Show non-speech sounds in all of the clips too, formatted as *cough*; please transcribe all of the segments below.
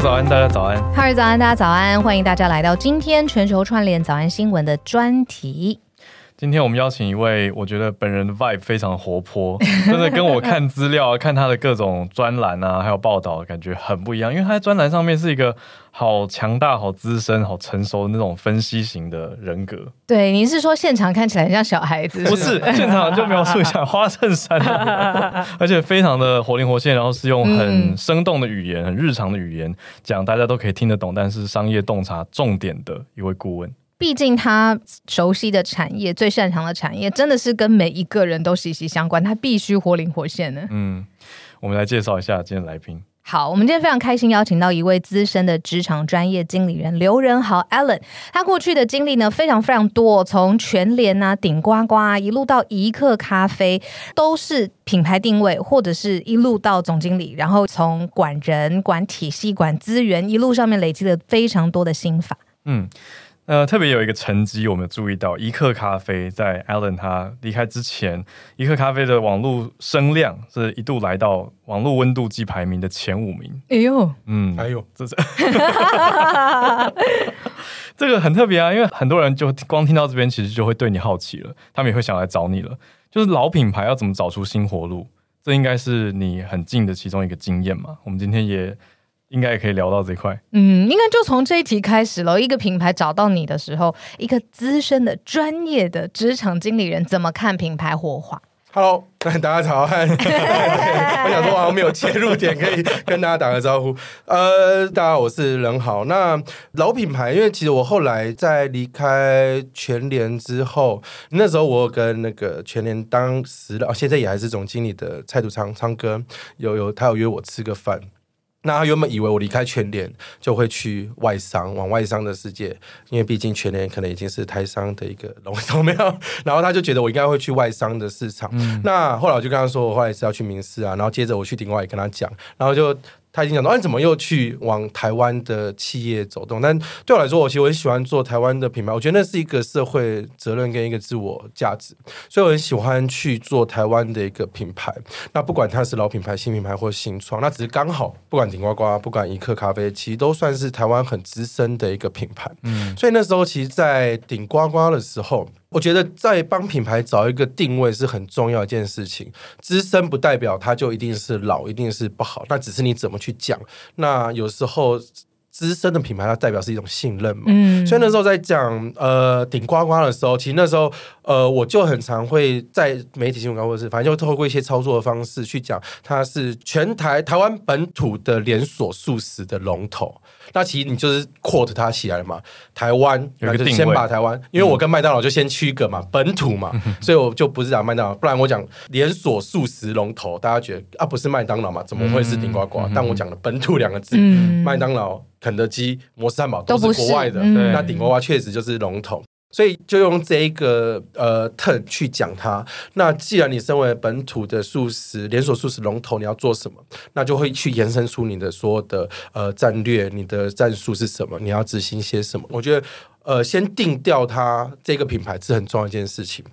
，早安，大家早安。哈尔早安，大家早安。欢迎大家来到今天全球串联早安新闻的专题。今天我们邀请一位，我觉得本人的 vibe 非常活泼，*laughs* 真的跟我看资料、*laughs* 看他的各种专栏啊，还有报道，感觉很不一样。因为他在专栏上面是一个好强大、好资深、好成熟的那种分析型的人格。对，您是说现场看起来很像小孩子？不是，*laughs* 现场就描述一下花衬衫，而且非常的活灵活现，然后是用很生动的语言、很日常的语言讲，大家都可以听得懂，但是商业洞察重点的一位顾问。毕竟他熟悉的产业、最擅长的产业，真的是跟每一个人都息息相关，他必须活灵活现的。嗯，我们来介绍一下今天来宾。好，我们今天非常开心邀请到一位资深的职场专业经理人刘仁豪 Allen。他过去的经历呢，非常非常多，从全联啊、顶呱呱一路到一客咖啡，都是品牌定位，或者是一路到总经理，然后从管人、管体系、管资源，一路上面累积了非常多的心法。嗯。呃，特别有一个成绩，我们注意到一克咖啡在 Alan 他离开之前，一克咖啡的网络声量是一度来到网络温度计排名的前五名。哎呦，嗯，哎呦，这是这个很特别啊，因为很多人就光听到这边，其实就会对你好奇了，他们也会想来找你了。就是老品牌要怎么找出新活路，这应该是你很近的其中一个经验嘛。我们今天也。应该也可以聊到这块，嗯，应该就从这一题开始了。一个品牌找到你的时候，一个资深的、专业的职场经理人怎么看品牌火花？Hello，*laughs* 大家早安。*laughs* 我想说，我好像没有切入点，可以跟大家打个招呼。呃，大家好，我是任豪。那老品牌，因为其实我后来在离开全联之后，那时候我有跟那个全联当时的，现在也还是总经理的蔡祖昌昌哥，有有他有约我吃个饭。那他原本以为我离开全联就会去外商，往外商的世界，因为毕竟全联可能已经是台商的一个龙头，没有。然后他就觉得我应该会去外商的市场。嗯、那后来我就跟他说，我后来是要去明视啊。然后接着我去顶外也跟他讲，然后就。他已经讲到，哎，怎么又去往台湾的企业走动？但对我来说，我其实我很喜欢做台湾的品牌，我觉得那是一个社会责任跟一个自我价值，所以我很喜欢去做台湾的一个品牌。那不管它是老品牌、新品牌或新创，那只是刚好，不管顶呱呱，不管一刻咖啡，其实都算是台湾很资深的一个品牌。嗯，所以那时候其实，在顶呱呱的时候。我觉得在帮品牌找一个定位是很重要一件事情。资深不代表它就一定是老，一定是不好，那只是你怎么去讲。那有时候资深的品牌它代表是一种信任嘛。嗯。所以那时候在讲呃顶呱呱的时候，其实那时候呃我就很常会在媒体新闻稿或者是反正就透过一些操作的方式去讲，它是全台台湾本土的连锁素食的龙头。那其实你就是 quote 它起来了嘛，台湾，那就先把台湾，因为我跟麦当劳就先区隔嘛，本土嘛，*laughs* 所以我就不是讲麦当劳，不然我讲连锁素食龙头，大家觉得啊不是麦当劳嘛，怎么会是顶呱呱？但我讲了本土两个字，麦当劳、肯德基、摩斯汉堡都是国外的，那顶呱呱确实就是龙头。所以就用这一个呃特去讲它。那既然你身为本土的素食连锁素食龙头，你要做什么？那就会去延伸出你的所有的呃战略，你的战术是什么？你要执行些什么？我觉得呃，先定掉它这个品牌是很重要一件事情。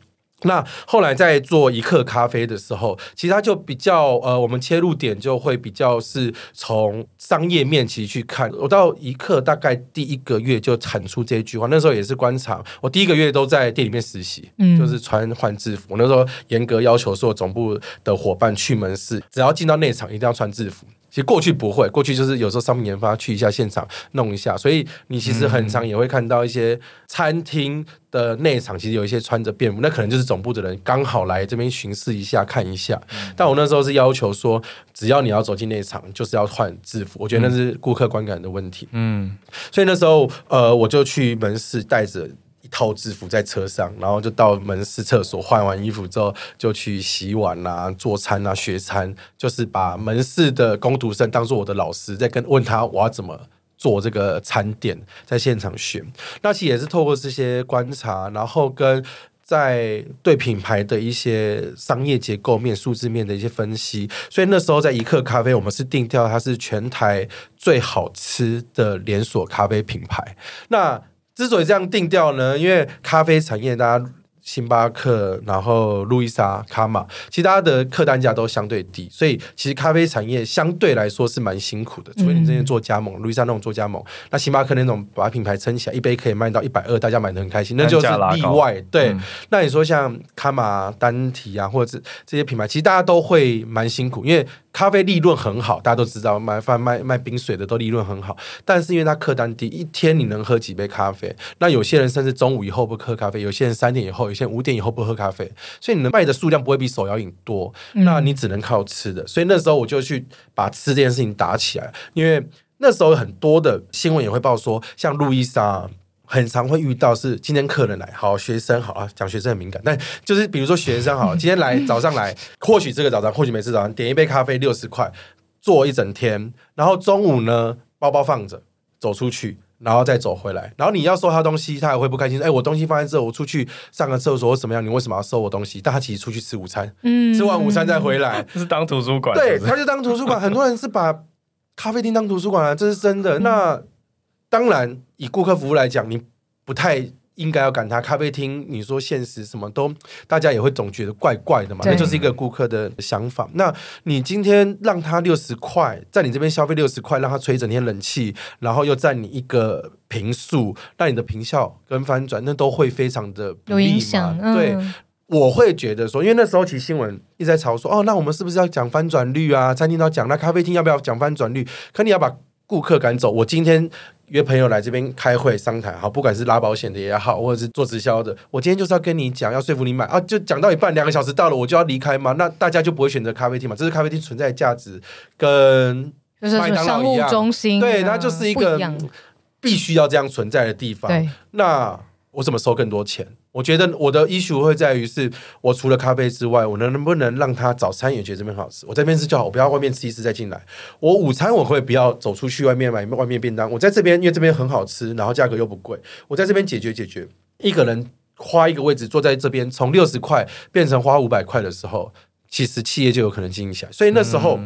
那后来在做一客咖啡的时候，其实它就比较呃，我们切入点就会比较是从商业面其实去看。我到一客大概第一个月就产出这一句话，那时候也是观察。我第一个月都在店里面实习，嗯，就是穿换制服。我那时候严格要求说，总部的伙伴去门市，只要进到内场一定要穿制服。其实过去不会，过去就是有时候商品研发去一下现场弄一下，所以你其实很常也会看到一些餐厅的内场，其实有一些穿着便服，那可能就是总部的人刚好来这边巡视一下看一下。但我那时候是要求说，只要你要走进内场，就是要换制服，我觉得那是顾客观感的问题。嗯，所以那时候呃，我就去门市带着。套制服在车上，然后就到门市厕所换完衣服之后，就去洗碗啊、做餐啊、学餐，就是把门市的工读生当做我的老师，在跟问他我要怎么做这个餐点，在现场学。那其实也是透过这些观察，然后跟在对品牌的一些商业结构面、数字面的一些分析。所以那时候在一客咖啡，我们是定调它是全台最好吃的连锁咖啡品牌。那之所以这样定调呢，因为咖啡产业大家星巴克，然后路易莎、卡玛，其他的客单价都相对低，所以其实咖啡产业相对来说是蛮辛苦的。除非你这边做加盟，路易莎那种做加盟，那星巴克那种把品牌撑起来，一杯可以卖到一百二，大家买的很开心，那就是例外。对，嗯、那你说像卡玛、丹提啊，或者这些品牌，其实大家都会蛮辛苦，因为。咖啡利润很好，大家都知道，卖饭卖卖冰水的都利润很好。但是因为它客单低，一天你能喝几杯咖啡？那有些人甚至中午以后不喝咖啡，有些人三点以后，有些人五点以后不喝咖啡。所以你能卖的数量不会比手摇饮多，那你只能靠吃的。所以那时候我就去把吃这件事情打起来，因为那时候很多的新闻也会报说，像路易莎。很常会遇到是今天客人来，好学生好啊，讲学生很敏感，但就是比如说学生好，*laughs* 今天来早上来，或许这个早上，或许每次早上点一杯咖啡六十块，坐一整天，然后中午呢包包放着走出去，然后再走回来，然后你要收他东西，他也会不开心，哎，我东西放在这，我出去上个厕所或怎么样，你为什么要收我东西？但他其实出去吃午餐，嗯，吃完午餐再回来，是当图书馆，对，他就当图书馆，很多人是把咖啡厅当图书馆啊，这是真的，那。当然，以顾客服务来讲，你不太应该要赶他。咖啡厅，你说现实什么都，大家也会总觉得怪怪的嘛。那就是一个顾客的想法。那你今天让他六十块，在你这边消费六十块，让他吹一整天冷气，然后又占你一个平数，让你的平效跟翻转，那都会非常的不利嘛。有影响。嗯、对，我会觉得说，因为那时候其实新闻一直在吵说，哦，那我们是不是要讲翻转率啊？餐厅都要讲，那咖啡厅要不要讲翻转率？可你要把顾客赶走。我今天。约朋友来这边开会商谈，好，不管是拉保险的也好，或者是做直销的，我今天就是要跟你讲，要说服你买啊，就讲到一半，两个小时到了，我就要离开嘛，那大家就不会选择咖啡厅嘛，这是咖啡厅存在的价值，跟麦当劳一样，中心对，它就是一个必须要这样存在的地方，那我怎么收更多钱？我觉得我的 issue 会在于是，我除了咖啡之外，我能能不能让他早餐也觉得这边好吃？我在这边吃就好，我不要外面吃一次再进来。我午餐我会不要走出去外面买外面便当。我在这边，因为这边很好吃，然后价格又不贵，我在这边解决解决。一个人花一个位置坐在这边，从六十块变成花五百块的时候，其实企业就有可能经营起来。所以那时候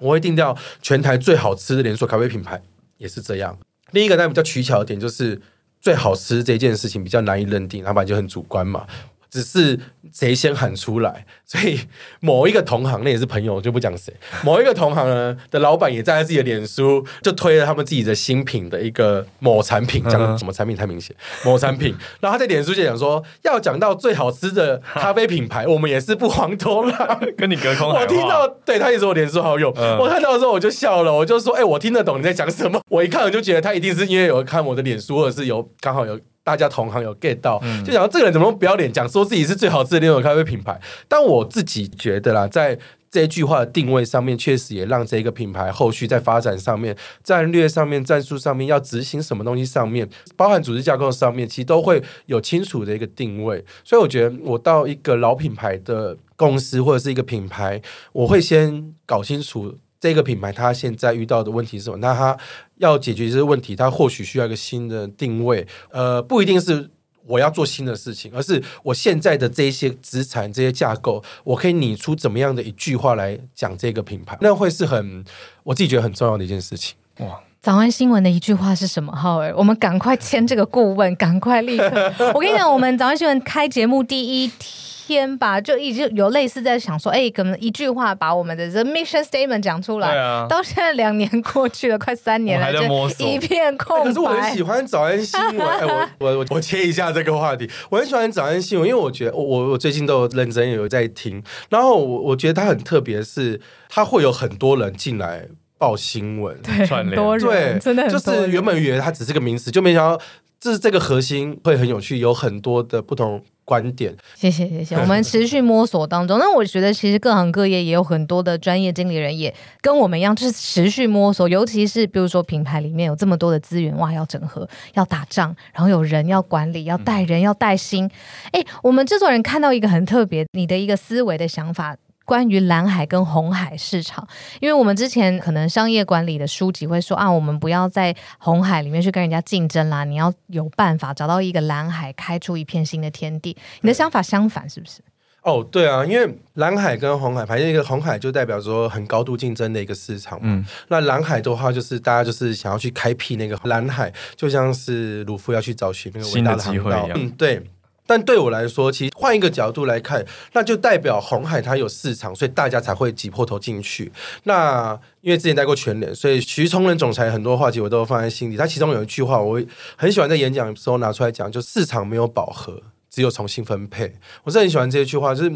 我会定掉全台最好吃的连锁咖啡品牌，也是这样。另一个呢比较取巧的点就是。最好吃这件事情比较难以认定，老板就很主观嘛。只是谁先喊出来，*laughs* 所以某一个同行，那也是朋友，就不讲谁。某一个同行呢的老板也站在自己的脸书，就推了他们自己的新品的一个某产品，讲什么产品太明显，*laughs* 某产品。然后他在脸书就讲说，要讲到最好吃的咖啡品牌，我们也是不遑多让。*laughs* 跟你隔空，我听到，对他也是我脸书好友，嗯、我看到的时候我就笑了，我就说，哎、欸，我听得懂你在讲什么。我一看我就觉得他一定是因为有看我的脸书，或者是有刚好有。大家同行有 get 到，就想到这个人怎么不要脸讲说自己是最好吃的连锁咖啡品牌？但我自己觉得啦，在这一句话的定位上面，确实也让这个品牌后续在发展上面、战略上面、战术上面要执行什么东西上面，包含组织架构上面，其实都会有清楚的一个定位。所以我觉得，我到一个老品牌的公司或者是一个品牌，我会先搞清楚。这个品牌它现在遇到的问题是什么？那它要解决这些问题，它或许需要一个新的定位。呃，不一定是我要做新的事情，而是我现在的这些资产、这些架构，我可以拟出怎么样的一句话来讲这个品牌，那会是很我自己觉得很重要的一件事情。哇！早安新闻的一句话是什么？浩尔，我们赶快签这个顾问，赶快立刻！我跟你讲，我们早安新闻开节目第一天。天吧，就一直有类似在想说，哎、欸，可能一句话把我们的 the mission statement 讲出来。对啊、到现在两年过去了，快三年了，就一片空白。可是我很喜欢早安新闻。*laughs* 哎、欸，我我我切一下这个话题，我很喜欢早安新闻，因为我觉得我我最近都有认真有在听。然后我我觉得它很特别，是它会有很多人进来报新闻，对，很多人，对，真的就是原本以为它只是个名词，就没想到这是这个核心会很有趣，有很多的不同。观点，谢谢谢谢，*laughs* 我们持续摸索当中。那我觉得其实各行各业也有很多的专业经理人，也跟我们一样，就是持续摸索。尤其是比如说品牌里面有这么多的资源，哇，要整合，要打仗，然后有人要管理，要带人，要带心。哎、我们制作人看到一个很特别，你的一个思维的想法。关于蓝海跟红海市场，因为我们之前可能商业管理的书籍会说啊，我们不要在红海里面去跟人家竞争啦，你要有办法找到一个蓝海，开出一片新的天地。你的想法相反是不是？哦，对啊，因为蓝海跟红海，反正一个红海就代表说很高度竞争的一个市场嘛。嗯，那蓝海的话，就是大家就是想要去开辟那个蓝海，就像是鲁夫要去找寻那个伟大的航道。嗯，对。但对我来说，其实换一个角度来看，那就代表红海它有市场，所以大家才会挤破头进去。那因为之前待过全联，所以徐崇仁总裁很多话题我都放在心里。他其中有一句话，我很喜欢在演讲的时候拿出来讲，就市场没有饱和。只有重新分配，我是很喜欢这句话。就是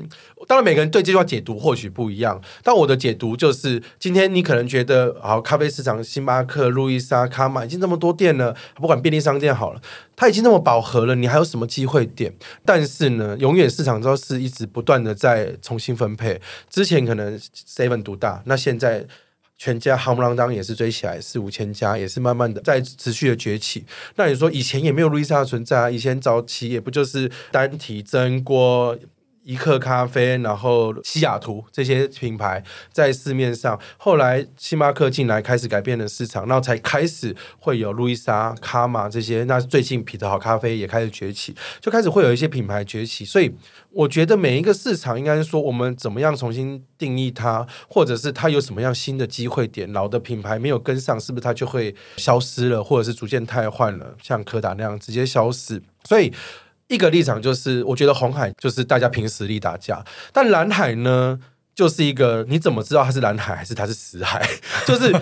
当然每个人对这句话解读或许不一样，但我的解读就是：今天你可能觉得，好，咖啡市场，星巴克、路易莎、卡玛已经这么多店了，不管便利商店好了，它已经那么饱和了，你还有什么机会点？但是呢，永远市场都是一直不断的在重新分配。之前可能 Seven 独大，那现在。全家夯不啷当也是追起来四五千家，也是慢慢的在持续的崛起。那你说以前也没有路易莎的存在啊？以前早期也不就是单体蒸锅。一克咖啡，然后西雅图这些品牌在市面上，后来星巴克进来开始改变了市场，然后才开始会有路易莎、卡玛这些。那最近彼得好咖啡也开始崛起，就开始会有一些品牌崛起。所以我觉得每一个市场应该是说，我们怎么样重新定义它，或者是它有什么样新的机会点，老的品牌没有跟上，是不是它就会消失了，或者是逐渐汰换了，像柯达那样直接消失？所以。一个立场就是，我觉得红海就是大家凭实力打架，但蓝海呢，就是一个你怎么知道它是蓝海还是它是死海？*laughs* 就是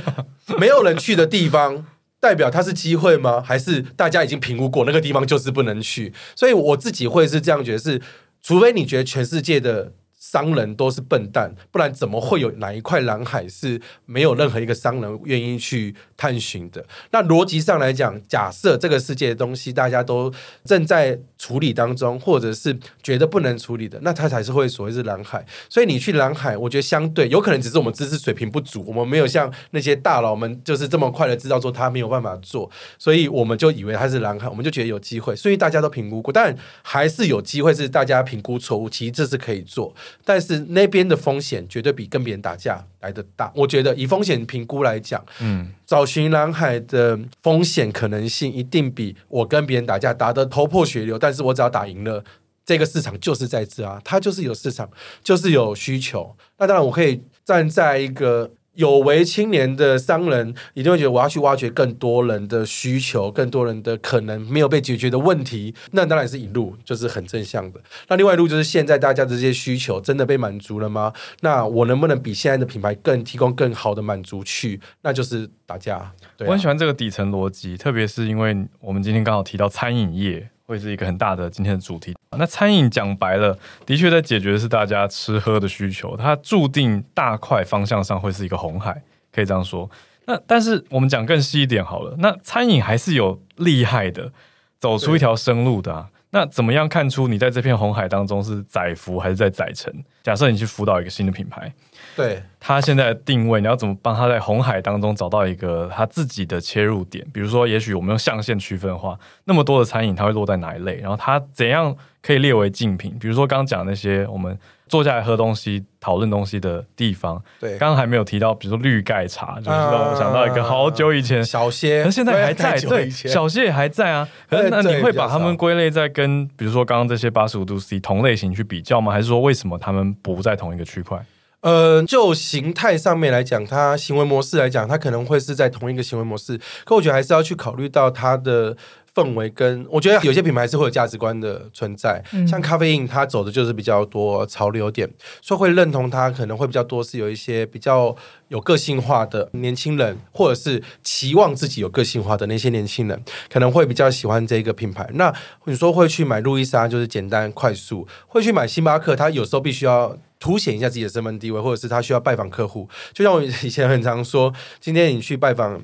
没有人去的地方，代表它是机会吗？还是大家已经评估过那个地方就是不能去？所以我自己会是这样觉得，是除非你觉得全世界的。商人都是笨蛋，不然怎么会有哪一块蓝海是没有任何一个商人愿意去探寻的？那逻辑上来讲，假设这个世界的东西大家都正在处理当中，或者是觉得不能处理的，那它才是会所谓是蓝海。所以你去蓝海，我觉得相对有可能只是我们知识水平不足，我们没有像那些大佬们就是这么快的知道说他没有办法做，所以我们就以为它是蓝海，我们就觉得有机会。所以大家都评估过，但还是有机会是大家评估错误，其实这是可以做。但是那边的风险绝对比跟别人打架来的大。我觉得以风险评估来讲，嗯，找寻蓝海的风险可能性一定比我跟别人打架打得头破血流，但是我只要打赢了，这个市场就是在这啊，它就是有市场，就是有需求。那当然，我可以站在一个。有为青年的商人一定会觉得，我要去挖掘更多人的需求，更多人的可能没有被解决的问题。那当然是一路就是很正向的。那另外一路就是现在大家的这些需求真的被满足了吗？那我能不能比现在的品牌更提供更好的满足去？那就是打架。对。我很喜欢这个底层逻辑，特别是因为我们今天刚好提到餐饮业。会是一个很大的今天的主题。那餐饮讲白了，的确在解决的是大家吃喝的需求，它注定大块方向上会是一个红海，可以这样说。那但是我们讲更细一点好了，那餐饮还是有厉害的，走出一条生路的啊。那怎么样看出你在这片红海当中是载浮还是在载沉？假设你去辅导一个新的品牌，对它现在的定位，你要怎么帮他在红海当中找到一个他自己的切入点？比如说，也许我们用象限区分的话，那么多的餐饮，它会落在哪一类？然后它怎样可以列为竞品？比如说刚刚讲那些我们。坐下来喝东西、讨论东西的地方。对，刚刚还没有提到，比如说绿盖茶，就是让我想到一个好久以前小歇，可现在还在。*laughs* 对，小歇也还在啊。可是那你会把他们归类在跟，比如说刚刚这些八十五度 C 同类型去比较吗？还是说为什么他们不在同一个区块？呃，就形态上面来讲，它行为模式来讲，它可能会是在同一个行为模式。可我觉得还是要去考虑到它的。氛围跟我觉得有些品牌是会有价值观的存在，嗯、像咖啡因，它走的就是比较多潮流点，所以会认同它可能会比较多是有一些比较有个性化的年轻人，或者是期望自己有个性化的那些年轻人，可能会比较喜欢这个品牌。那你说会去买路易莎，就是简单快速；会去买星巴克，他有时候必须要凸显一下自己的身份地位，或者是他需要拜访客户。就像我以前很常说，今天你去拜访。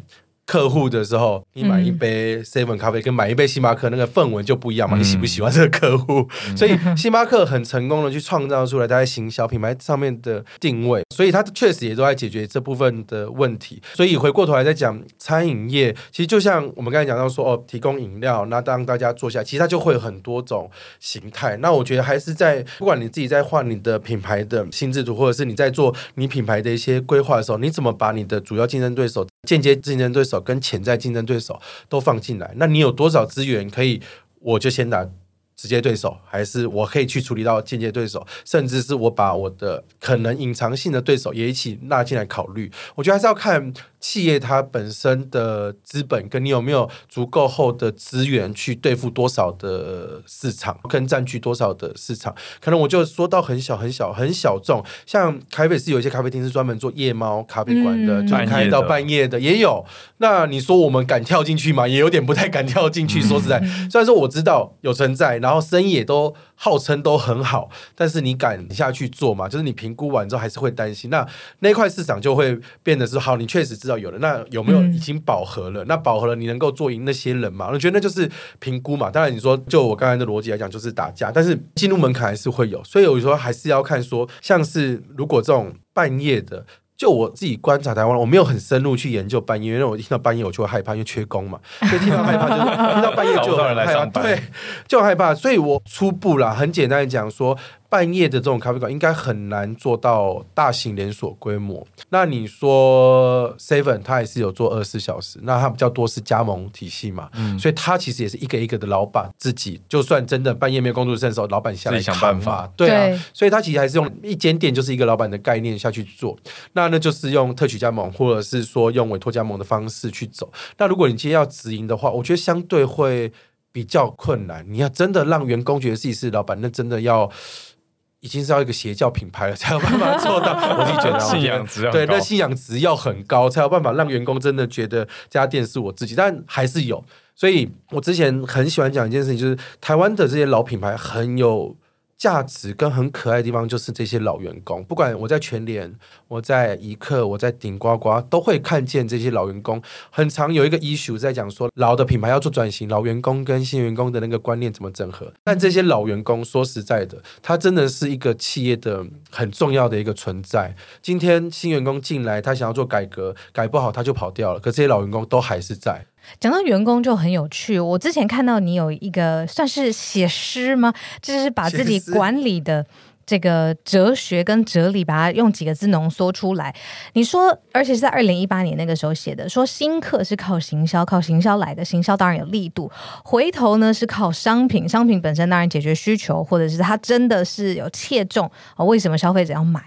客户的时候，你买一杯 seven 咖啡跟买一杯星巴克那个氛围就不一样嘛？你喜不喜欢这个客户？嗯、所以星巴克很成功的去创造出来在行销品牌上面的定位，所以它确实也都在解决这部分的问题。所以回过头来再讲餐饮业，其实就像我们刚才讲到说哦，提供饮料，那当大家坐下，其实它就会有很多种形态。那我觉得还是在不管你自己在换你的品牌的心智图，或者是你在做你品牌的一些规划的时候，你怎么把你的主要竞争对手、间接竞争对手跟潜在竞争对手都放进来，那你有多少资源可以？我就先打直接对手，还是我可以去处理到间接对手，甚至是我把我的可能隐藏性的对手也一起纳进来考虑。我觉得还是要看企业它本身的资本，跟你有没有足够厚的资源去对付多少的市场，跟占据多少的市场，可能我就说到很小很小很小众，像台北市有一些咖啡厅是专门做夜猫咖啡馆的，嗯、就开到半夜的也有。那你说我们敢跳进去吗？也有点不太敢跳进去。*laughs* 说实在，虽然说我知道有存在，然后生意也都号称都很好，但是你敢下去做吗？就是你评估完之后还是会担心。那那块市场就会变得是好，你确实知道有了，那有没有已经饱和了？嗯、那饱和了，你能够做赢那些人吗？我觉得那就是评估嘛。当然你说就我刚才的逻辑来讲，就是打架，但是进入门槛还是会有，所以有时候还是要看说，像是如果这种半夜的。就我自己观察台湾，我没有很深入去研究半夜，因为我一听到半夜我就会害怕，因为缺工嘛，*laughs* 所以听到害怕就是听到半夜就很害怕，对，就害怕。所以我初步啦，很简单的讲说。半夜的这种咖啡馆应该很难做到大型连锁规模。那你说 Seven，它也是有做二十四小时，那它比较多是加盟体系嘛，嗯、所以它其实也是一个一个的老板自己，就算真的半夜没有工作的时候，老板下来想办法，对啊，对，所以他其实还是用一间店就是一个老板的概念下去做。那那就是用特许加盟，或者是说用委托加盟的方式去走。那如果你今天要直营的话，我觉得相对会比较困难。你要真的让员工觉得自己是老板，那真的要。已经是要一个邪教品牌了，才有办法做到。*laughs* 我自己觉得信仰值要对，那信仰值要很高，才有办法让员工真的觉得这家店是我自己。但还是有，所以我之前很喜欢讲一件事情，就是台湾的这些老品牌很有。价值跟很可爱的地方就是这些老员工，不管我在全联、我在怡客、我在顶呱呱，都会看见这些老员工。很常有一个 issue 在讲说，老的品牌要做转型，老员工跟新员工的那个观念怎么整合？但这些老员工说实在的，他真的是一个企业的很重要的一个存在。今天新员工进来，他想要做改革，改不好他就跑掉了，可这些老员工都还是在。讲到员工就很有趣，我之前看到你有一个算是写诗吗？就是把自己管理的这个哲学跟哲理，把它用几个字浓缩出来。你说，而且是在二零一八年那个时候写的，说新客是靠行销，靠行销来的，行销当然有力度。回头呢是靠商品，商品本身当然解决需求，或者是它真的是有切中啊，为什么消费者要买？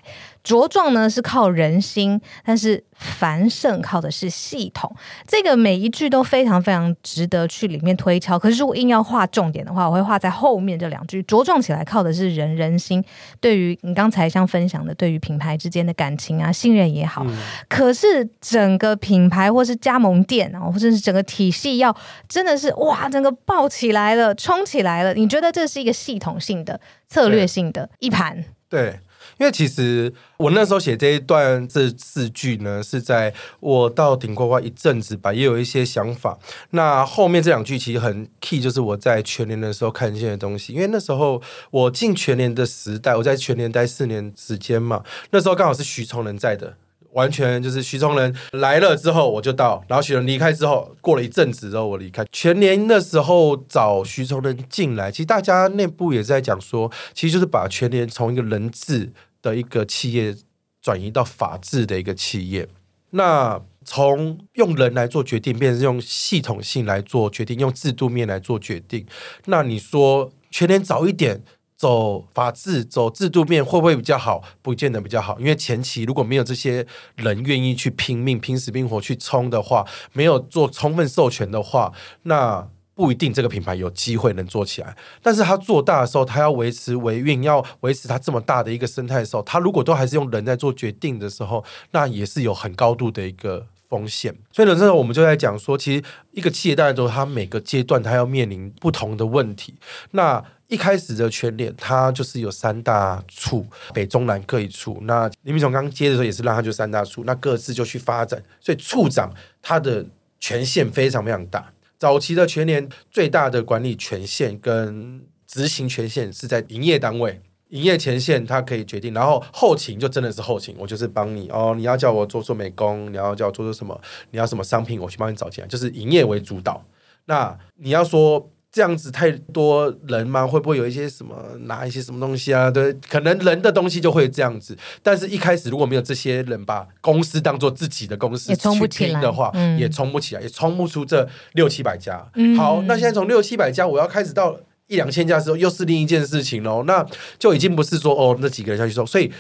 茁壮呢是靠人心，但是繁盛靠的是系统。这个每一句都非常非常值得去里面推敲。可是如果硬要画重点的话，我会画在后面这两句。茁壮起来靠的是人人心。对于你刚才像分享的，对于品牌之间的感情啊、信任也好。嗯、可是整个品牌或是加盟店啊，或者是整个体系要真的是哇，整个爆起来了、冲起来了。你觉得这是一个系统性的、策略性的一盘？对。因为其实我那时候写这一段这四句呢，是在我到顶呱呱一阵子吧，也有一些想法。那后面这两句其实很 key，就是我在全年的时候看见的东西。因为那时候我进全年的时代，我在全年待四年时间嘛，那时候刚好是徐崇仁在的，完全就是徐崇仁来了之后我就到，然后徐崇仁离开之后，过了一阵子之后我离开全年。那时候找徐崇仁进来，其实大家内部也在讲说，其实就是把全年从一个人治的一个企业转移到法治的一个企业，那从用人来做决定，变成用系统性来做决定，用制度面来做决定。那你说全年早一点走法治、走制度面会不会比较好？不见得比较好，因为前期如果没有这些人愿意去拼命、拼死拼活去冲的话，没有做充分授权的话，那。不一定这个品牌有机会能做起来，但是他做大的时候，他要维持维运，要维持他这么大的一个生态的时候，他如果都还是用人在做决定的时候，那也是有很高度的一个风险。所以呢，这时候我们就在讲说，其实一个企业当然都它每个阶段它要面临不同的问题。那一开始的全联，它就是有三大处，北中南各一处。那林明总刚接的时候也是让他就三大处，那各自就去发展。所以处长他的权限非常非常大。早期的全年最大的管理权限跟执行权限是在营业单位，营业前线他可以决定，然后后勤就真的是后勤，我就是帮你哦，你要叫我做做美工，你要叫我做做什么，你要什么商品，我去帮你找钱，就是营业为主导。那你要说。这样子太多人吗？会不会有一些什么拿一些什么东西啊？对，可能人的东西就会这样子。但是一开始如果没有这些人把公司当做自己的公司去拼的话，也冲不起来，也冲不出这六七百家。嗯、好，那现在从六七百家，我要开始到一两千家的时候，又是另一件事情喽。那就已经不是说哦，那几个人下去做，所以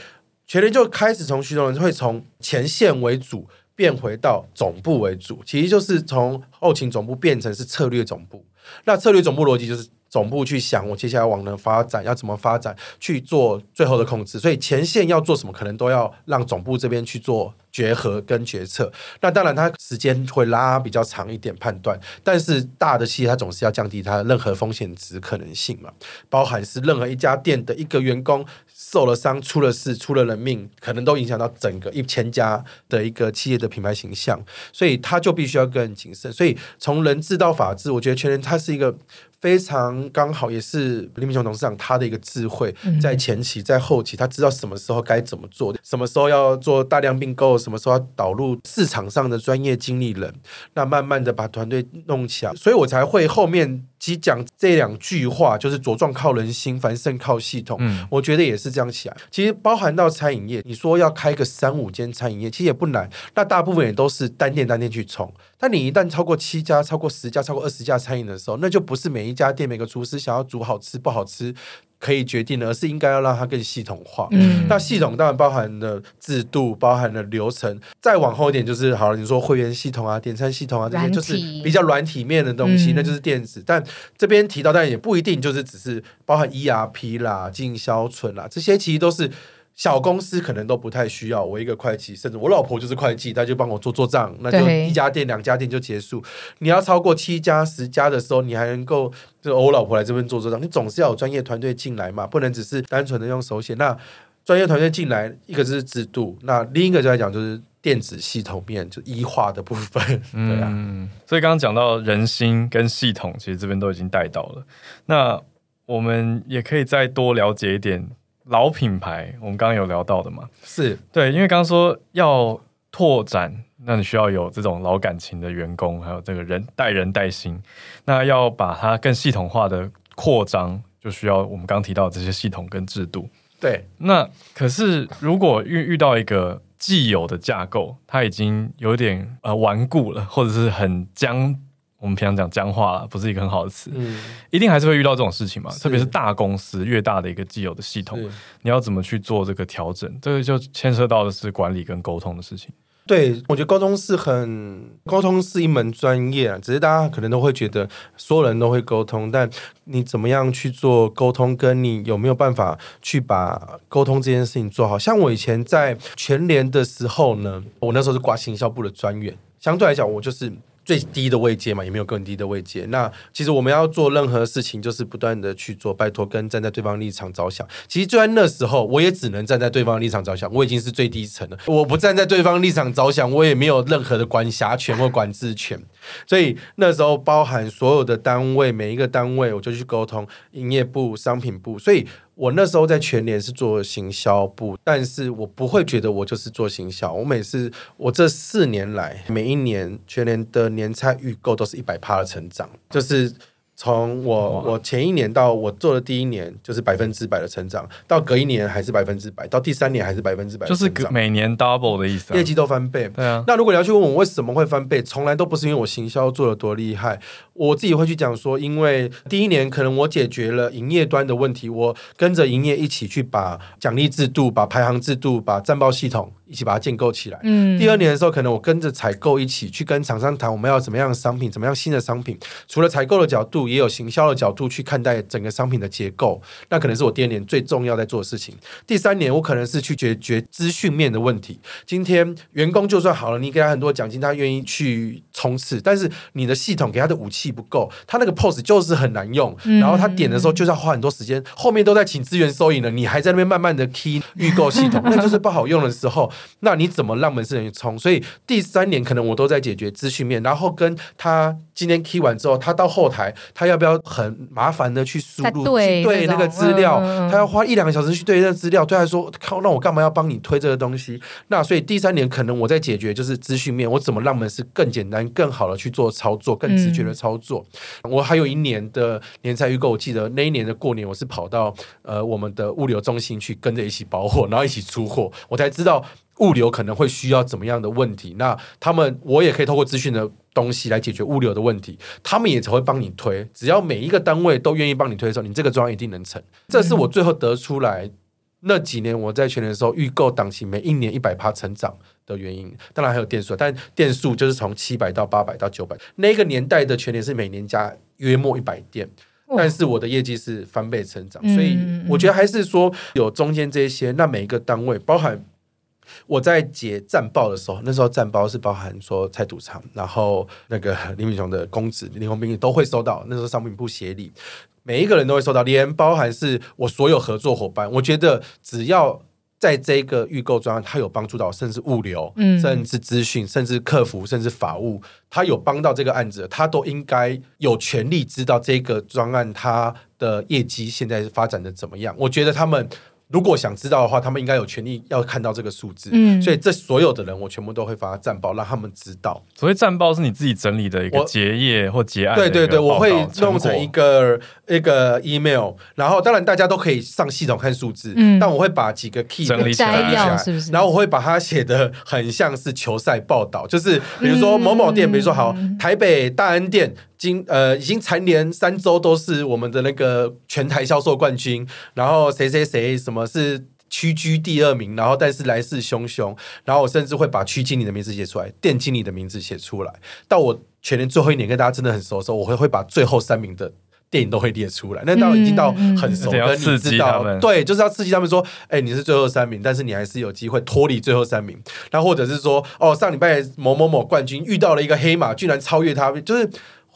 全联就开始从徐州人会从前线为主。变回到总部为主，其实就是从后勤总部变成是策略总部。那策略总部逻辑就是。总部去想我接下来往哪发展，要怎么发展，去做最后的控制。所以前线要做什么，可能都要让总部这边去做结合跟决策。那当然，它时间会拉比较长一点判断，但是大的企业它总是要降低它任何风险值可能性嘛。包含是任何一家店的一个员工受了伤、出了事、出了人命，可能都影响到整个一千家的一个企业的品牌形象。所以它就必须要更谨慎。所以从人治到法治，我觉得全联它是一个。非常刚好，也是林明雄董事长他的一个智慧，在前期、在后期，他知道什么时候该怎么做，什么时候要做大量并购，什么时候要导入市场上的专业经理人，那慢慢的把团队弄起来，所以我才会后面。其实讲这两句话，就是茁壮靠人心，繁盛靠系统。嗯，我觉得也是这样起来。其实包含到餐饮业，你说要开个三五间餐饮业，其实也不难。那大部分也都是单店单店去冲。但你一旦超过七家、超过十家、超过二十家餐饮的时候，那就不是每一家店每个厨师想要煮好吃不好吃。可以决定的，而是应该要让它更系统化。嗯，那系统当然包含了制度，包含了流程。再往后一点就是，好了，你说会员系统啊、点餐系统啊这些，就是比较软体面的东西，嗯、那就是电子。但这边提到，但也不一定就是只是包含 ERP 啦、进销存啦，这些其实都是。小公司可能都不太需要我一个会计，甚至我老婆就是会计，她就帮我做做账，那就一家店、两家店就结束。你要超过七家、十家的时候，你还能够就我老婆来这边做做账，你总是要有专业团队进来嘛，不能只是单纯的用手写。那专业团队进来，一个是制度，那另一个就来讲就是电子系统面就医化的部分，*laughs* 对啊。嗯，所以刚刚讲到人心跟系统，其实这边都已经带到了。那我们也可以再多了解一点。老品牌，我们刚刚有聊到的嘛？是对，因为刚刚说要拓展，那你需要有这种老感情的员工，还有这个人带人带心。那要把它更系统化的扩张，就需要我们刚刚提到的这些系统跟制度。对，那可是如果遇遇到一个既有的架构，它已经有点呃顽固了，或者是很僵。我们平常讲僵化了，不是一个很好的词，嗯，一定还是会遇到这种事情嘛。特别是大公司，越大的一个既有的系统，你要怎么去做这个调整？这个就牵涉到的是管理跟沟通的事情。对，我觉得沟通是很沟通是一门专业啊，只是大家可能都会觉得所有人都会沟通，但你怎么样去做沟通，跟你有没有办法去把沟通这件事情做好？像我以前在全联的时候呢，我那时候是挂行销部的专员，相对来讲，我就是。最低的位阶嘛，也没有更低的位阶。那其实我们要做任何事情，就是不断的去做，拜托跟站在对方立场着想。其实就在那时候，我也只能站在对方立场着想。我已经是最低层了，我不站在对方立场着想，我也没有任何的管辖权或管制权。所以那时候，包含所有的单位，每一个单位，我就去沟通营业部、商品部。所以。我那时候在全年是做行销部，但是我不会觉得我就是做行销。我每次我这四年来，每一年全年的年菜预购都是一百趴的成长，就是。从我我前一年到我做的第一年，就是百分之百的成长，到隔一年还是百分之百，到第三年还是百分之百，就是每年 double 的意思，业绩都翻倍。对啊，那如果你要去问我为什么会翻倍，从来都不是因为我行销做得多厉害，我自己会去讲说，因为第一年可能我解决了营业端的问题，我跟着营业一起去把奖励制度、把排行制度、把战报系统。一起把它建构起来。嗯，第二年的时候，可能我跟着采购一起去跟厂商谈，我们要怎么样的商品，怎么样新的商品。除了采购的角度，也有行销的角度去看待整个商品的结构。那可能是我第二年最重要在做的事情。第三年，我可能是去解决资讯面的问题。今天员工就算好了，你给他很多奖金，他愿意去冲刺，但是你的系统给他的武器不够，他那个 POS 就是很难用。然后他点的时候就是要花很多时间，后面都在请资源收银了，你还在那边慢慢的 key 预购系统，那就是不好用的时候。那你怎么让门市人去冲？所以第三年可能我都在解决资讯面，然后跟他今天 key 完之后，他到后台，他要不要很麻烦的去输入对去对那个资料？嗯、他要花一两个小时去对那个资料，对他来说，靠，那我干嘛要帮你推这个东西？那所以第三年可能我在解决就是资讯面，我怎么让门市更简单、更好的去做操作，更直觉的操作。嗯、我还有一年的年菜预购，我记得那一年的过年，我是跑到呃我们的物流中心去跟着一起包货，然后一起出货，我才知道。物流可能会需要怎么样的问题？那他们我也可以透过资讯的东西来解决物流的问题，他们也才会帮你推。只要每一个单位都愿意帮你推的时候，你这个专案一定能成。这是我最后得出来那几年我在全年的时候，预购档期每一年一百趴成长的原因，当然还有电数，但电数就是从七百到八百到九百，那个年代的全年是每年加约莫一百店，但是我的业绩是翻倍成长，所以我觉得还是说有中间这些，那每一个单位包含。我在解战报的时候，那时候战报是包含说蔡赌场，然后那个 *laughs* 林敏雄的公子林鸿斌都会收到。那时候商品部协理，每一个人都会收到，连包含是我所有合作伙伴，我觉得只要在这个预购专案，他有帮助到，甚至物流，嗯，甚至资讯，甚至客服，甚至法务，他有帮到这个案子，他都应该有权利知道这个专案他的业绩现在是发展的怎么样。我觉得他们。如果想知道的话，他们应该有权利要看到这个数字。嗯，所以这所有的人，我全部都会发战报，让他们知道。所谓战报是你自己整理的一个结业或结案。对对对，我会弄成一个一个 email，然后当然大家都可以上系统看数字。嗯，但我会把几个 key 整理起来，是不是？然后我会把它写的很像是球赛报道，就是比如说某某店，比如说好台北大安店。今呃已经蝉联三周都是我们的那个全台销售冠军，然后谁谁谁什么是屈居第二名，然后但是来势汹汹，然后我甚至会把区经理的名字写出来，店经理的名字写出来。到我全年最后一年跟大家真的很熟的时候，我会会把最后三名的电影都会列出来。那到已经到很熟，跟你知道，对，就是要刺激他们说，哎，你是最后三名，但是你还是有机会脱离最后三名。然后或者是说，哦，上礼拜某某某冠军遇到了一个黑马，居然超越他，就是。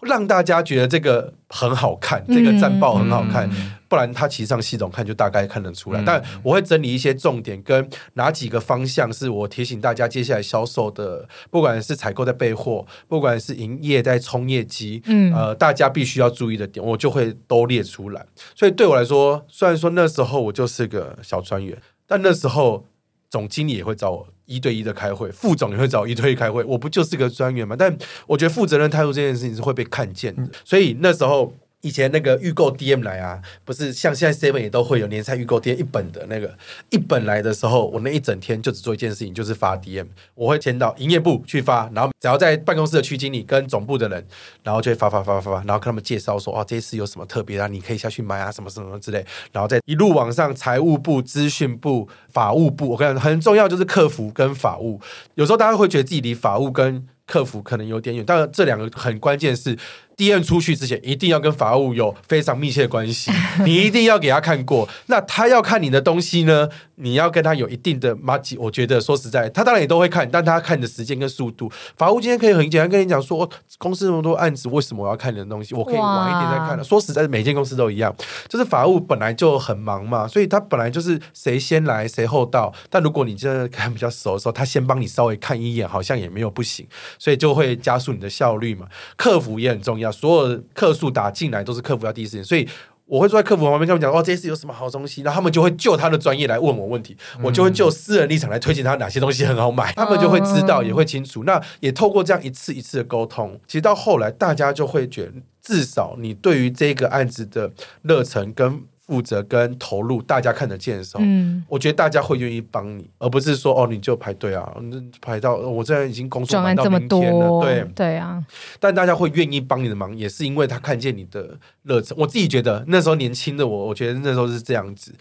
让大家觉得这个很好看，这个战报很好看，嗯、不然他骑上系统看就大概看得出来。嗯、但我会整理一些重点，跟哪几个方向是我提醒大家接下来销售的，不管是采购在备货，不管是营业在冲业绩，嗯，呃，大家必须要注意的点，我就会都列出来。所以对我来说，虽然说那时候我就是个小专员，但那时候。总经理也会找我一对一的开会，副总也会找一对一开会，我不就是个专员嘛？但我觉得负责任态度这件事情是会被看见的，所以那时候。以前那个预购 DM 来啊，不是像现在 Seven 也都会有年菜预购 DM 一本的那个一本来的时候，我那一整天就只做一件事情，就是发 DM。我会签到营业部去发，然后只要在办公室的区经理跟总部的人，然后就会发发发发发，然后跟他们介绍说，哦，这次有什么特别啊，你可以下去买啊，什么什么之类，然后再一路往上，财务部、资讯部、法务部，我跟你讲很重要就是客服跟法务。有时候大家会觉得自己离法务跟客服可能有点远，但这两个很关键是。DM 出去之前，一定要跟法务有非常密切的关系。*laughs* 你一定要给他看过。那他要看你的东西呢？你要跟他有一定的麻吉。我觉得说实在，他当然也都会看，但他看的时间跟速度。法务今天可以很简单跟你讲说，公司那么多案子，为什么我要看你的东西？我可以晚一点再看。了说实在，每间公司都一样，就是法务本来就很忙嘛，所以他本来就是谁先来谁后到。但如果你真的看比较熟的时候，他先帮你稍微看一眼，好像也没有不行，所以就会加速你的效率嘛。客服也很重要。所有的客诉打进来都是客服要第一时间，所以我会坐在客服旁边，跟他们讲哦，这次有什么好东西，然后他们就会就他的专业来问我问题，我就会就私人立场来推荐他哪些东西很好买，他们就会知道也会清楚。那也透过这样一次一次的沟通，其实到后来大家就会觉得，至少你对于这个案子的热忱跟。负责跟投入，大家看得见的时候，嗯，我觉得大家会愿意帮你，而不是说哦，你就排队啊，排到我这已经工作忙到明天了，对对啊。但大家会愿意帮你的忙，也是因为他看见你的热忱。我自己觉得那时候年轻的我，我觉得那时候是这样子。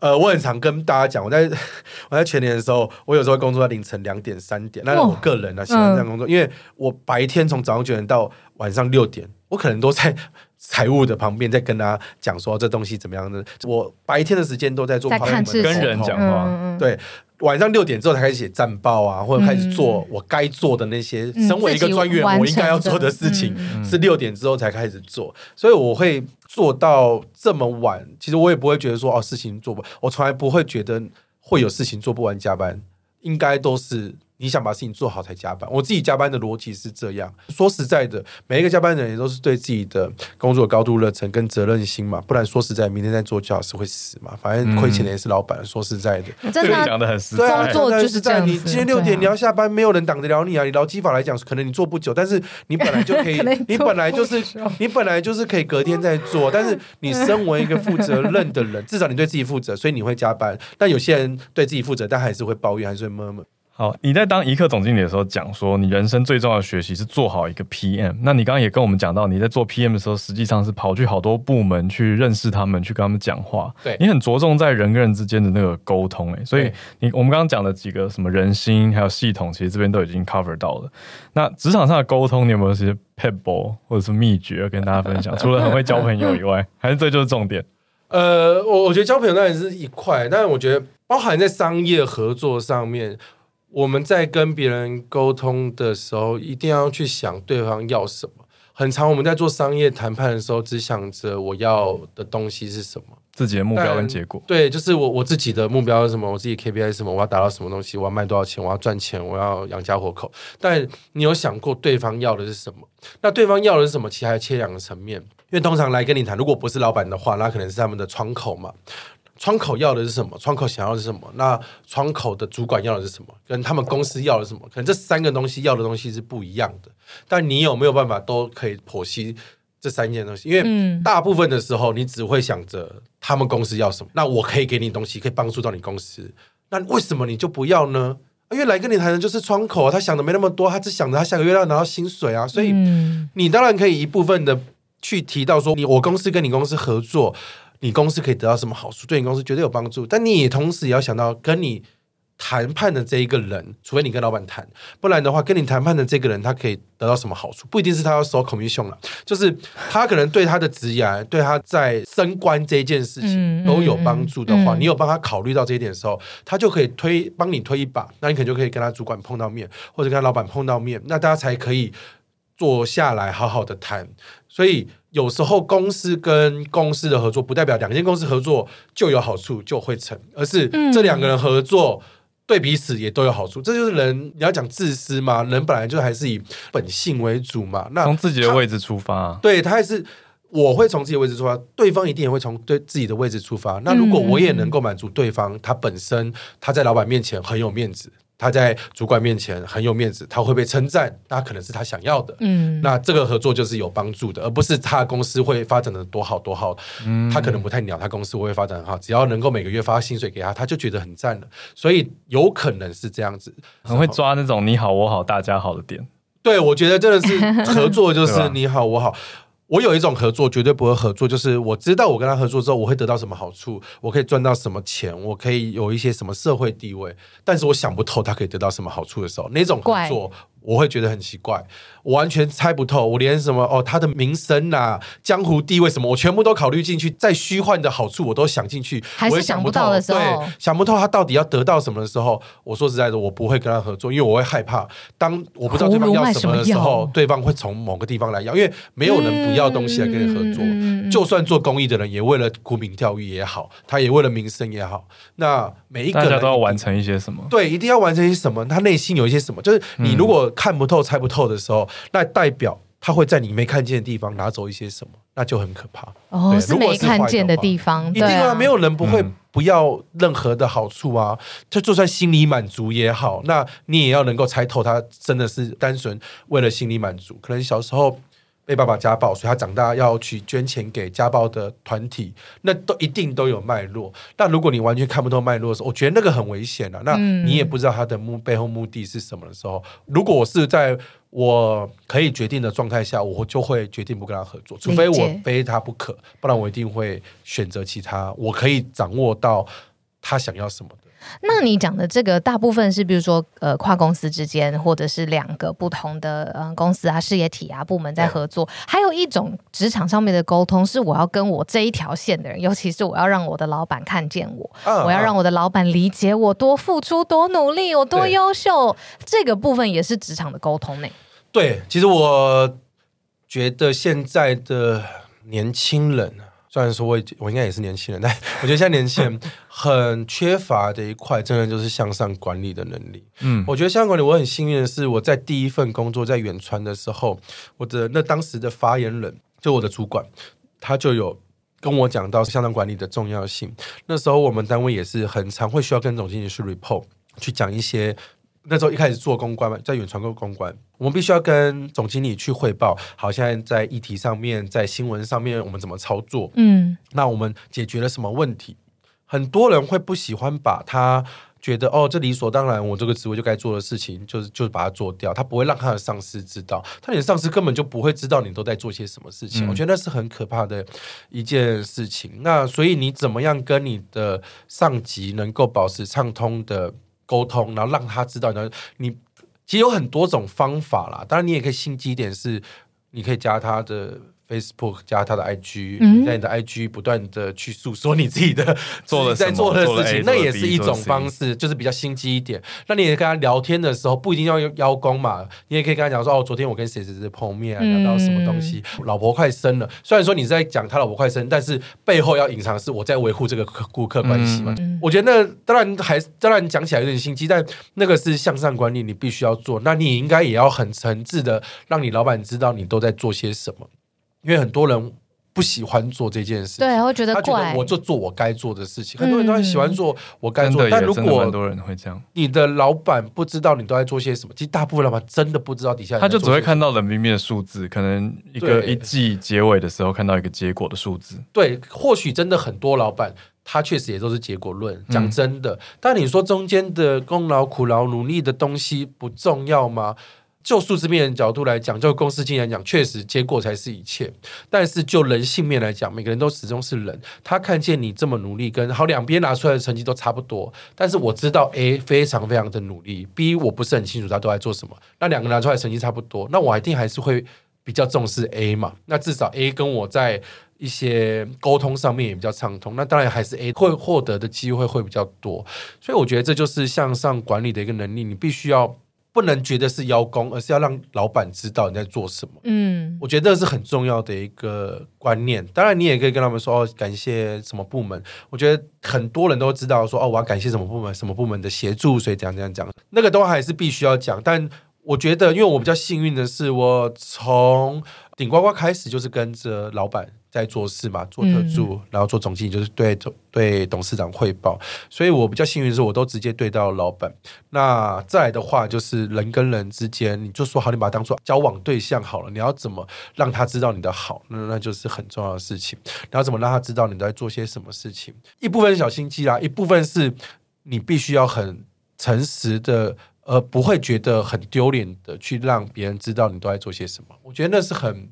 呃，我很常跟大家讲，我在 *laughs* 我在全年的时候，我有时候会工作到凌晨两点三点，那是我个人啊喜欢这样工作，嗯、因为我白天从早上九点到晚上六点，我可能都在。财务的旁边在跟他讲说这东西怎么样的，我白天的时间都在做，在看跟人讲话，对，晚上六点之后才开始写战报啊，或者开始做我该做的那些，身为一个专员我应该要做的事情，是六点之后才开始做，所以我会做到这么晚。其实我也不会觉得说哦，事情做不，我从来不会觉得会有事情做不完加班，应该都是。你想把事情做好才加班，我自己加班的逻辑是这样。说实在的，每一个加班的人也都是对自己的工作高度热忱跟责任心嘛，不然说实在，明天再做就老是会死嘛。反正亏钱的也是老板。说实在的，真的讲的很实在。工作就是这样。你今天六点你要下班，没有人挡得了你啊。你劳基法来讲，可能你做不久，但是你本来就可以，*laughs* 你本来就是你本来就是可以隔天再做。但是你身为一个负责任的人，至少你对自己负责，所以你会加班。但有些人对自己负责，但还是会抱怨，还是会闷闷。好，你在当一刻总经理的时候讲说，你人生最重要的学习是做好一个 PM。那你刚刚也跟我们讲到，你在做 PM 的时候，实际上是跑去好多部门去认识他们，去跟他们讲话。对，你很着重在人跟人之间的那个沟通，哎，所以你我们刚刚讲的几个什么人心还有系统，其实这边都已经 cover 到了。那职场上的沟通，你有没有一些 pebble 或者是秘诀要跟大家分享？*laughs* 除了很会交朋友以外，*laughs* 还是这就是重点？呃，我我觉得交朋友当然是一块，但是我觉得包含在商业合作上面。我们在跟别人沟通的时候，一定要去想对方要什么。很长我们在做商业谈判的时候，只想着我要的东西是什么，自己的目标跟结果。对，就是我我自己的目标是什么，我自己 KPI 是什么，我要达到什么东西，我要卖多少钱，我要赚钱，我要养家活口。但你有想过对方要的是什么？那对方要的是什么？其实还切两个层面。因为通常来跟你谈，如果不是老板的话，那可能是他们的窗口嘛。窗口要的是什么？窗口想要的是什么？那窗口的主管要的是什么？跟他们公司要的是什么？可能这三个东西要的东西是不一样的。但你有没有办法都可以剖析这三件东西？因为大部分的时候，你只会想着他们公司要什么。那我可以给你东西，可以帮助到你公司。那为什么你就不要呢？因为来跟你谈的就是窗口，他想的没那么多，他只想着他下个月要拿到薪水啊。所以你当然可以一部分的去提到说，你我公司跟你公司合作。你公司可以得到什么好处？对你公司绝对有帮助。但你也同时也要想到，跟你谈判的这一个人，除非你跟老板谈，不然的话，跟你谈判的这个人，他可以得到什么好处？不一定是他要收 commission 了，就是他可能对他的职业，*laughs* 对他在升官这件事情都有帮助的话，嗯嗯嗯、你有帮他考虑到这一点的时候，他就可以推帮你推一把。那你可能就可以跟他主管碰到面，或者跟他老板碰到面，那大家才可以坐下来好好的谈。所以。有时候公司跟公司的合作，不代表两间公司合作就有好处就会成，而是这两个人合作对彼此也都有好处。这就是人，你要讲自私嘛，人本来就还是以本性为主嘛。那从自己的位置出发啊，对，他还是我会从自己的位置出发，对方一定也会从对自己的位置出发。那如果我也能够满足对方，他本身他在老板面前很有面子。他在主管面前很有面子，他会被称赞，那可能是他想要的。嗯，那这个合作就是有帮助的，而不是他的公司会发展的多好多好。嗯，他可能不太鸟他公司会发展很好，只要能够每个月发薪水给他，他就觉得很赞了。所以有可能是这样子，很会抓那种你好我好大家好的点。对，我觉得真的是合作就是 *laughs* 你好我好。我有一种合作绝对不会合作，就是我知道我跟他合作之后我会得到什么好处，我可以赚到什么钱，我可以有一些什么社会地位，但是我想不透他可以得到什么好处的时候，那种合作我会觉得很奇怪。我完全猜不透，我连什么哦，他的名声啊、江湖地位什么，我全部都考虑进去，再虚幻的好处我都想进去，还是想不到的时候，对，想不透他到底要得到什么的时候，我说实在的，我不会跟他合作，因为我会害怕，当我不知道对方要什么的时候，对方会从某个地方来要，因为没有人不要东西来跟你合作，嗯、就算做公益的人，也为了沽名钓誉也好，他也为了名声也好，那每一个人都要完成一些什么？对，一定要完成一些什么？他内心有一些什么？就是你如果看不透、猜不透的时候。那代表他会在你没看见的地方拿走一些什么，那就很可怕。哦，是没看见的地方，一定啊，没有人不会不要任何的好处啊。他就算心理满足也好，那你也要能够猜透，他真的是单纯为了心理满足。可能小时候被爸爸家暴，所以他长大要去捐钱给家暴的团体，那都一定都有脉络。那如果你完全看不透脉络的时候，我觉得那个很危险啊。那你也不知道他的目背后目的是什么的时候，如果我是在。我可以决定的状态下，我就会决定不跟他合作，除非我非他不可，不然我一定会选择其他。我可以掌握到他想要什么的。那你讲的这个大部分是，比如说呃，跨公司之间，或者是两个不同的呃公司啊、事业体啊、部门在合作。还有一种职场上面的沟通，是我要跟我这一条线的人，尤其是我要让我的老板看见我，啊、我要让我的老板理解我多付出、多努力、我多优秀。这个部分也是职场的沟通呢。对，其实我觉得现在的年轻人，虽然说我我应该也是年轻人，*laughs* 但我觉得现在年轻人很缺乏的一块，真的就是向上管理的能力。嗯，我觉得向上管理，我很幸运的是，我在第一份工作在远传的时候，我的那当时的发言人，就我的主管，他就有跟我讲到向上管理的重要性。那时候我们单位也是很常会需要跟总经理去 report，去讲一些。那时候一开始做公关嘛，在远传做公关，我们必须要跟总经理去汇报，好，现在在议题上面，在新闻上面，我们怎么操作？嗯，那我们解决了什么问题？很多人会不喜欢把他觉得哦，这理所当然，我这个职位就该做的事情，就是就是把它做掉。他不会让他的上司知道，他连上司根本就不会知道你都在做些什么事情。嗯、我觉得那是很可怕的一件事情。那所以你怎么样跟你的上级能够保持畅通的沟通，然后让他知道呢？你其实有很多种方法啦。当然，你也可以心机一点，是你可以加他的。Facebook 加他的 IG，嗯、在你的 IG 不断的去诉说你自己的 *laughs* 做了在做的事情，那也是一种方式，就是比较心机一点。那你也跟他聊天的时候，不一定要邀功嘛，你也可以跟他讲说哦，昨天我跟谁谁谁碰面、啊，聊到什么东西，嗯、老婆快生了。虽然说你在讲他老婆快生，但是背后要隐藏的是我在维护这个顾客关系嘛。嗯、我觉得那当然还当然讲起来有点心机，但那个是向上管理，你必须要做。那你应该也要很诚挚的让你老板知道你都在做些什么。因为很多人不喜欢做这件事，对，会觉得怪。他觉得我就做我该做的事情。嗯、很多人都很喜欢做我该做的，但如果很多人会这样，你的老板不知道你都在做些什么，其实大部分老板真的不知道底下，他就只会看到冷冰冰的数字，可能一个一季结尾的时候看到一个结果的数字。对，或许真的很多老板他确实也都是结果论，讲真的。嗯、但你说中间的功劳、苦劳、努力的东西不重要吗？就数字面的角度来讲，就公司经营来讲，确实结果才是一切。但是就人性面来讲，每个人都始终是人。他看见你这么努力，跟好两边拿出来的成绩都差不多。但是我知道 A 非常非常的努力，B 我不是很清楚他都在做什么。那两个拿出来的成绩差不多，那我一定还是会比较重视 A 嘛。那至少 A 跟我在一些沟通上面也比较畅通。那当然还是 A 会获得的机会会比较多。所以我觉得这就是向上管理的一个能力，你必须要。不能觉得是邀功，而是要让老板知道你在做什么。嗯，我觉得这是很重要的一个观念。当然，你也可以跟他们说哦，感谢什么部门。我觉得很多人都知道说哦，我要感谢什么部门，什么部门的协助，所以怎样怎样讲，那个都还是必须要讲。但我觉得，因为我比较幸运的是，我从顶呱呱开始就是跟着老板。在做事嘛，做特助，嗯、然后做总经理，就是对对董事长汇报。所以我比较幸运的是，我都直接对到老板。那再来的话，就是人跟人之间，你就说好，你把它当做交往对象好了。你要怎么让他知道你的好？那那就是很重要的事情。你要怎么让他知道你在做些什么事情？一部分是小心机啦，一部分是你必须要很诚实的，而不会觉得很丢脸的去让别人知道你都在做些什么。我觉得那是很。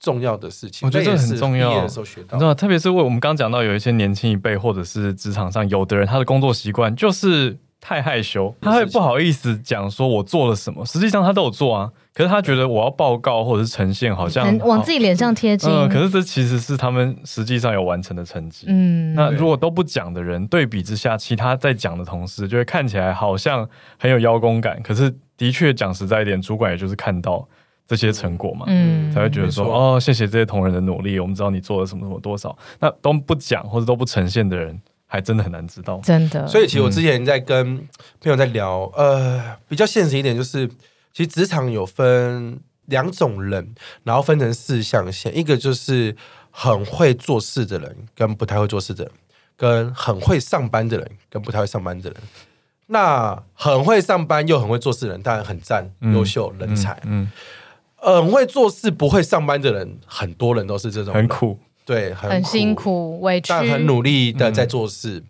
重要的事情，我觉得这很重要。你知道，特别是为我们刚刚讲到有一些年轻一辈，或者是职场上有的人，他的工作习惯就是太害羞，他会不好意思讲说我做了什么。实际上他都有做啊，可是他觉得我要报告或者是呈现，好像往自己脸上贴金。嗯，可是这其实是他们实际上有完成的成绩。嗯，那如果都不讲的人，对比之下，其他在讲的同事就会看起来好像很有邀功感。可是的确讲实在一点，主管也就是看到。这些成果嘛，嗯，才会觉得说哦，谢谢这些同仁的努力，我们知道你做了什么什么多少。那都不讲或者都不呈现的人，还真的很难知道，真的。所以其实我之前在跟朋友在聊，呃，比较现实一点，就是其实职场有分两种人，然后分成四象限，一个就是很会做事的人，跟不太会做事的人，跟很会上班的人，跟不太会上班的人。那很会上班又很会做事的人，当然很赞，优秀人才，嗯。很会做事不会上班的人，很多人都是这种很苦，对，很，很辛苦委屈，但很努力的在做事。嗯、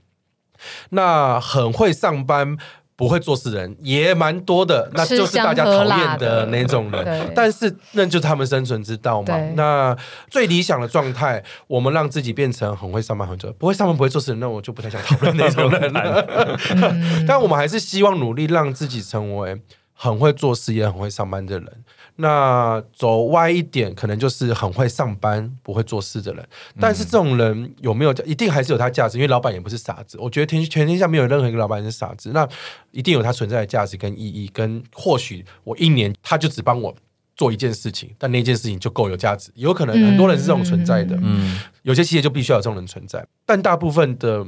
那很会上班不会做事的人也蛮多的，那就是大家讨厌的那种人。但是那就是他们生存之道嘛。那最理想的状态，我们让自己变成很会上班、很做不会上班、不会做事的人，那我就不太想讨论那种人了。嗯、*laughs* 但我们还是希望努力让自己成为很会做事也很会上班的人。那走歪一点，可能就是很会上班不会做事的人。但是这种人有没有一定还是有他价值？因为老板也不是傻子。我觉得天全天下没有任何一个老板是傻子。那一定有他存在的价值跟意义。跟或许我一年他就只帮我做一件事情，但那件事情就够有价值。有可能很多人是这种存在的。嗯，有些企业就必须要有这种人存在。但大部分的。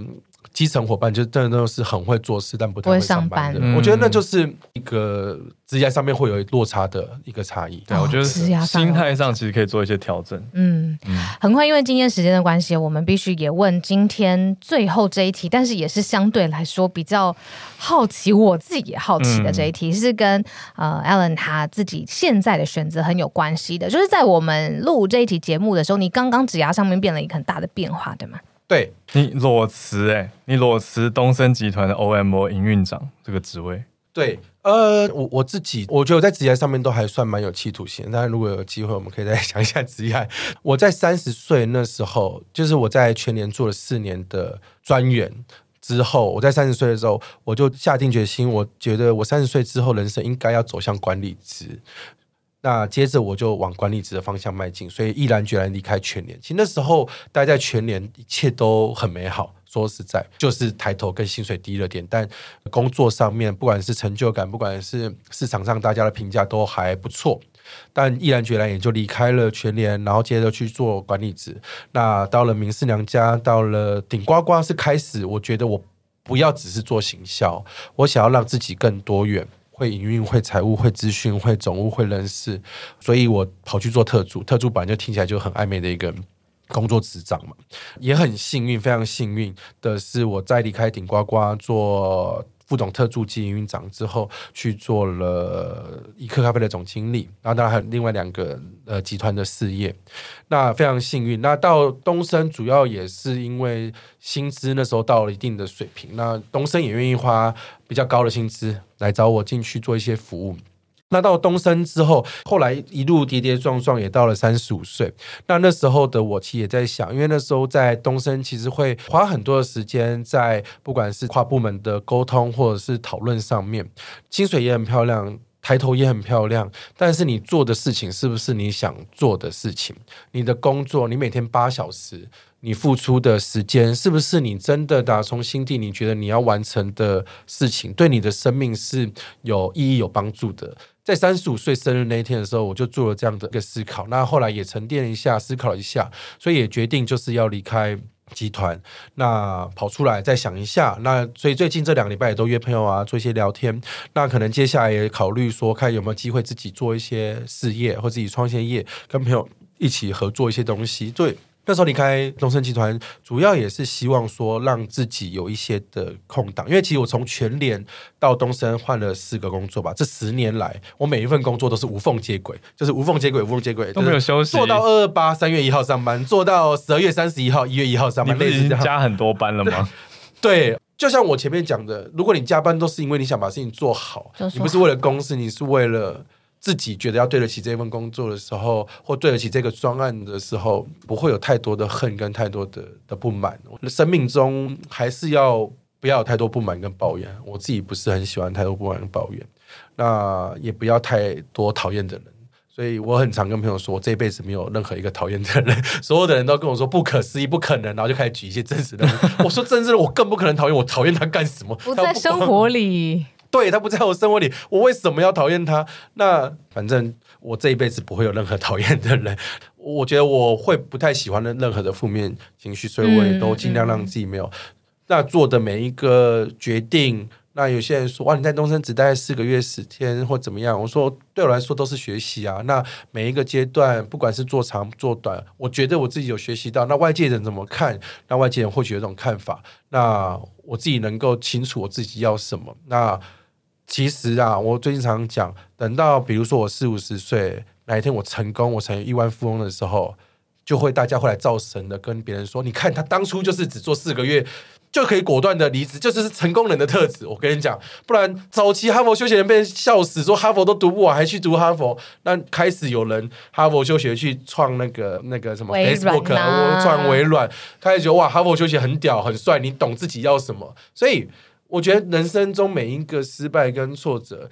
基层伙伴就真的都是很会做事，但不太会上班的。班我觉得那就是一个职业上面会有落差的一个差异。对，我觉得心态上其实可以做一些调整。嗯，嗯很快，因为今天时间的关系，我们必须也问今天最后这一题，但是也是相对来说比较好奇，我自己也好奇的这一题，嗯、是跟呃 Alan 他自己现在的选择很有关系的。就是在我们录这一期节目的时候，你刚刚职涯上面变了一个很大的变化，对吗？对，你裸辞哎，你裸辞东森集团的 OMO 营运长这个职位。对，呃，我我自己我觉得我在职业上面都还算蛮有企图心。但如果有机会，我们可以再讲一下职业。*laughs* 我在三十岁那时候，就是我在全年做了四年的专员之后，我在三十岁的时候，我就下定决心，我觉得我三十岁之后，人生应该要走向管理职。那接着我就往管理职的方向迈进，所以毅然决然离开全联。其实那时候待在全联，一切都很美好。说实在，就是抬头跟薪水低了点，但工作上面不管是成就感，不管是市场上大家的评价都还不错。但毅然决然也就离开了全联，然后接着去做管理职。那到了明示娘家，到了顶呱呱，是开始我觉得我不要只是做行销，我想要让自己更多元。会营运，会财务，会资讯，会总务，会人事，所以我跑去做特助。特助本来就听起来就很暧昧的一个工作职掌嘛，也很幸运，非常幸运的是，我在离开顶呱呱做副总特助及营运长之后，去做了一客咖啡的总经理，然后当然还有另外两个呃集团的事业，那非常幸运。那到东升主要也是因为薪资那时候到了一定的水平，那东升也愿意花比较高的薪资。来找我进去做一些服务。那到东升之后，后来一路跌跌撞撞，也到了三十五岁。那那时候的我其实也在想，因为那时候在东升其实会花很多的时间在不管是跨部门的沟通或者是讨论上面，薪水也很漂亮，抬头也很漂亮。但是你做的事情是不是你想做的事情？你的工作，你每天八小时。你付出的时间是不是你真的打从心底你觉得你要完成的事情，对你的生命是有意义、有帮助的？在三十五岁生日那一天的时候，我就做了这样的一个思考。那后来也沉淀一下，思考一下，所以也决定就是要离开集团。那跑出来再想一下。那所以最近这两个礼拜也都约朋友啊，做一些聊天。那可能接下来也考虑说，看有没有机会自己做一些事业，或自己创一些业，跟朋友一起合作一些东西。对。那时候离开东森集团，主要也是希望说让自己有一些的空档，因为其实我从全联到东森换了四个工作吧，这十年来我每一份工作都是无缝接轨，就是无缝接轨，无缝接轨都没有休息，做到二二八三月一号上班，做到十二月三十一号一月一号上班，你已经加很多班了吗？*laughs* 对，就像我前面讲的，如果你加班都是因为你想把事情做好，你不是为了公司，你是为了。自己觉得要对得起这份工作的时候，或对得起这个专案的时候，不会有太多的恨跟太多的的不满。生命中还是要不要有太多不满跟抱怨。我自己不是很喜欢太多不满跟抱怨，那也不要太多讨厌的人。所以我很常跟朋友说，我这辈子没有任何一个讨厌的人。*laughs* 所有的人都跟我说不可思议、不可能，然后就开始举一些真实的。我说真实的，我更不可能讨厌。我讨厌他干什么？不在生活里。*laughs* 对，他不在我生活里，我为什么要讨厌他？那反正我这一辈子不会有任何讨厌的人。我觉得我会不太喜欢的任何的负面情绪，所以我也都尽量让自己没有。嗯嗯、那做的每一个决定，那有些人说哇，你在东升只待四个月十天或怎么样？我说对我来说都是学习啊。那每一个阶段，不管是做长做短，我觉得我自己有学习到。那外界人怎么看？那外界人或许有种看法。那我自己能够清楚我自己要什么。那其实啊，我最近常讲，等到比如说我四五十岁，哪一天我成功，我成为亿万富翁的时候，就会大家会来造神的跟别人说，你看他当初就是只做四个月就可以果断的离职，就是成功人的特质。我跟你讲，不然早期哈佛休学人被人笑死，说哈佛都读不完还去读哈佛，那开始有人哈佛休学去创那个那个什么 Facebook，创微软，开始觉得哇哈佛休学很屌很帅，你懂自己要什么，所以。我觉得人生中每一个失败跟挫折，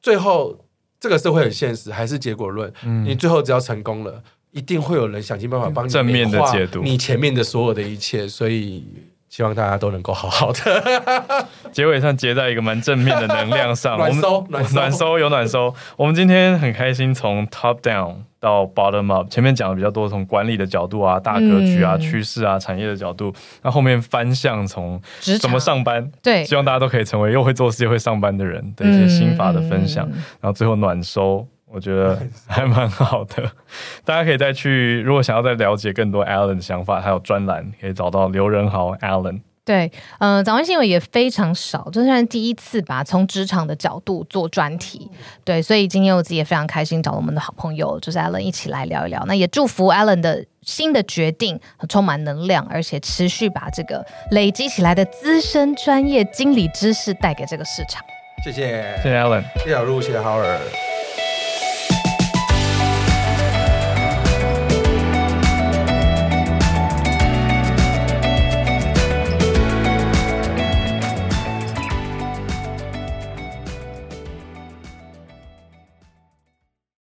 最后这个社会很现实，还是结果论。嗯，你最后只要成功了，一定会有人想尽办法帮你正面的解读你前面的所有的一切，所以。希望大家都能够好好的。*laughs* 结尾上结在一个蛮正面的能量上，*laughs* 暖收暖收，暖收有暖收。*laughs* 我们今天很开心，从 top down 到 bottom up，前面讲的比较多从管理的角度啊、大格局啊、趋势啊、产业的角度，那后面翻向从怎么上班，对，希望大家都可以成为又会做事又会上班的人的一些心法的分享，然后最后暖收。我觉得 *laughs* 还蛮好的，大家可以再去，如果想要再了解更多 Alan 的想法，还有专栏，可以找到刘仁豪 Alan。对，嗯、呃，早安新闻也非常少，就算是第一次吧，从职场的角度做专题。对，所以今天我自己也非常开心，找了我们的好朋友就是 Alan 一起来聊一聊。那也祝福 Alan 的。新的决定，充满能量，而且持续把这个累积起来的资深专业经理知识带给这个市场。谢谢，谢谢 Alan，谢谢小路，谢谢 Howard。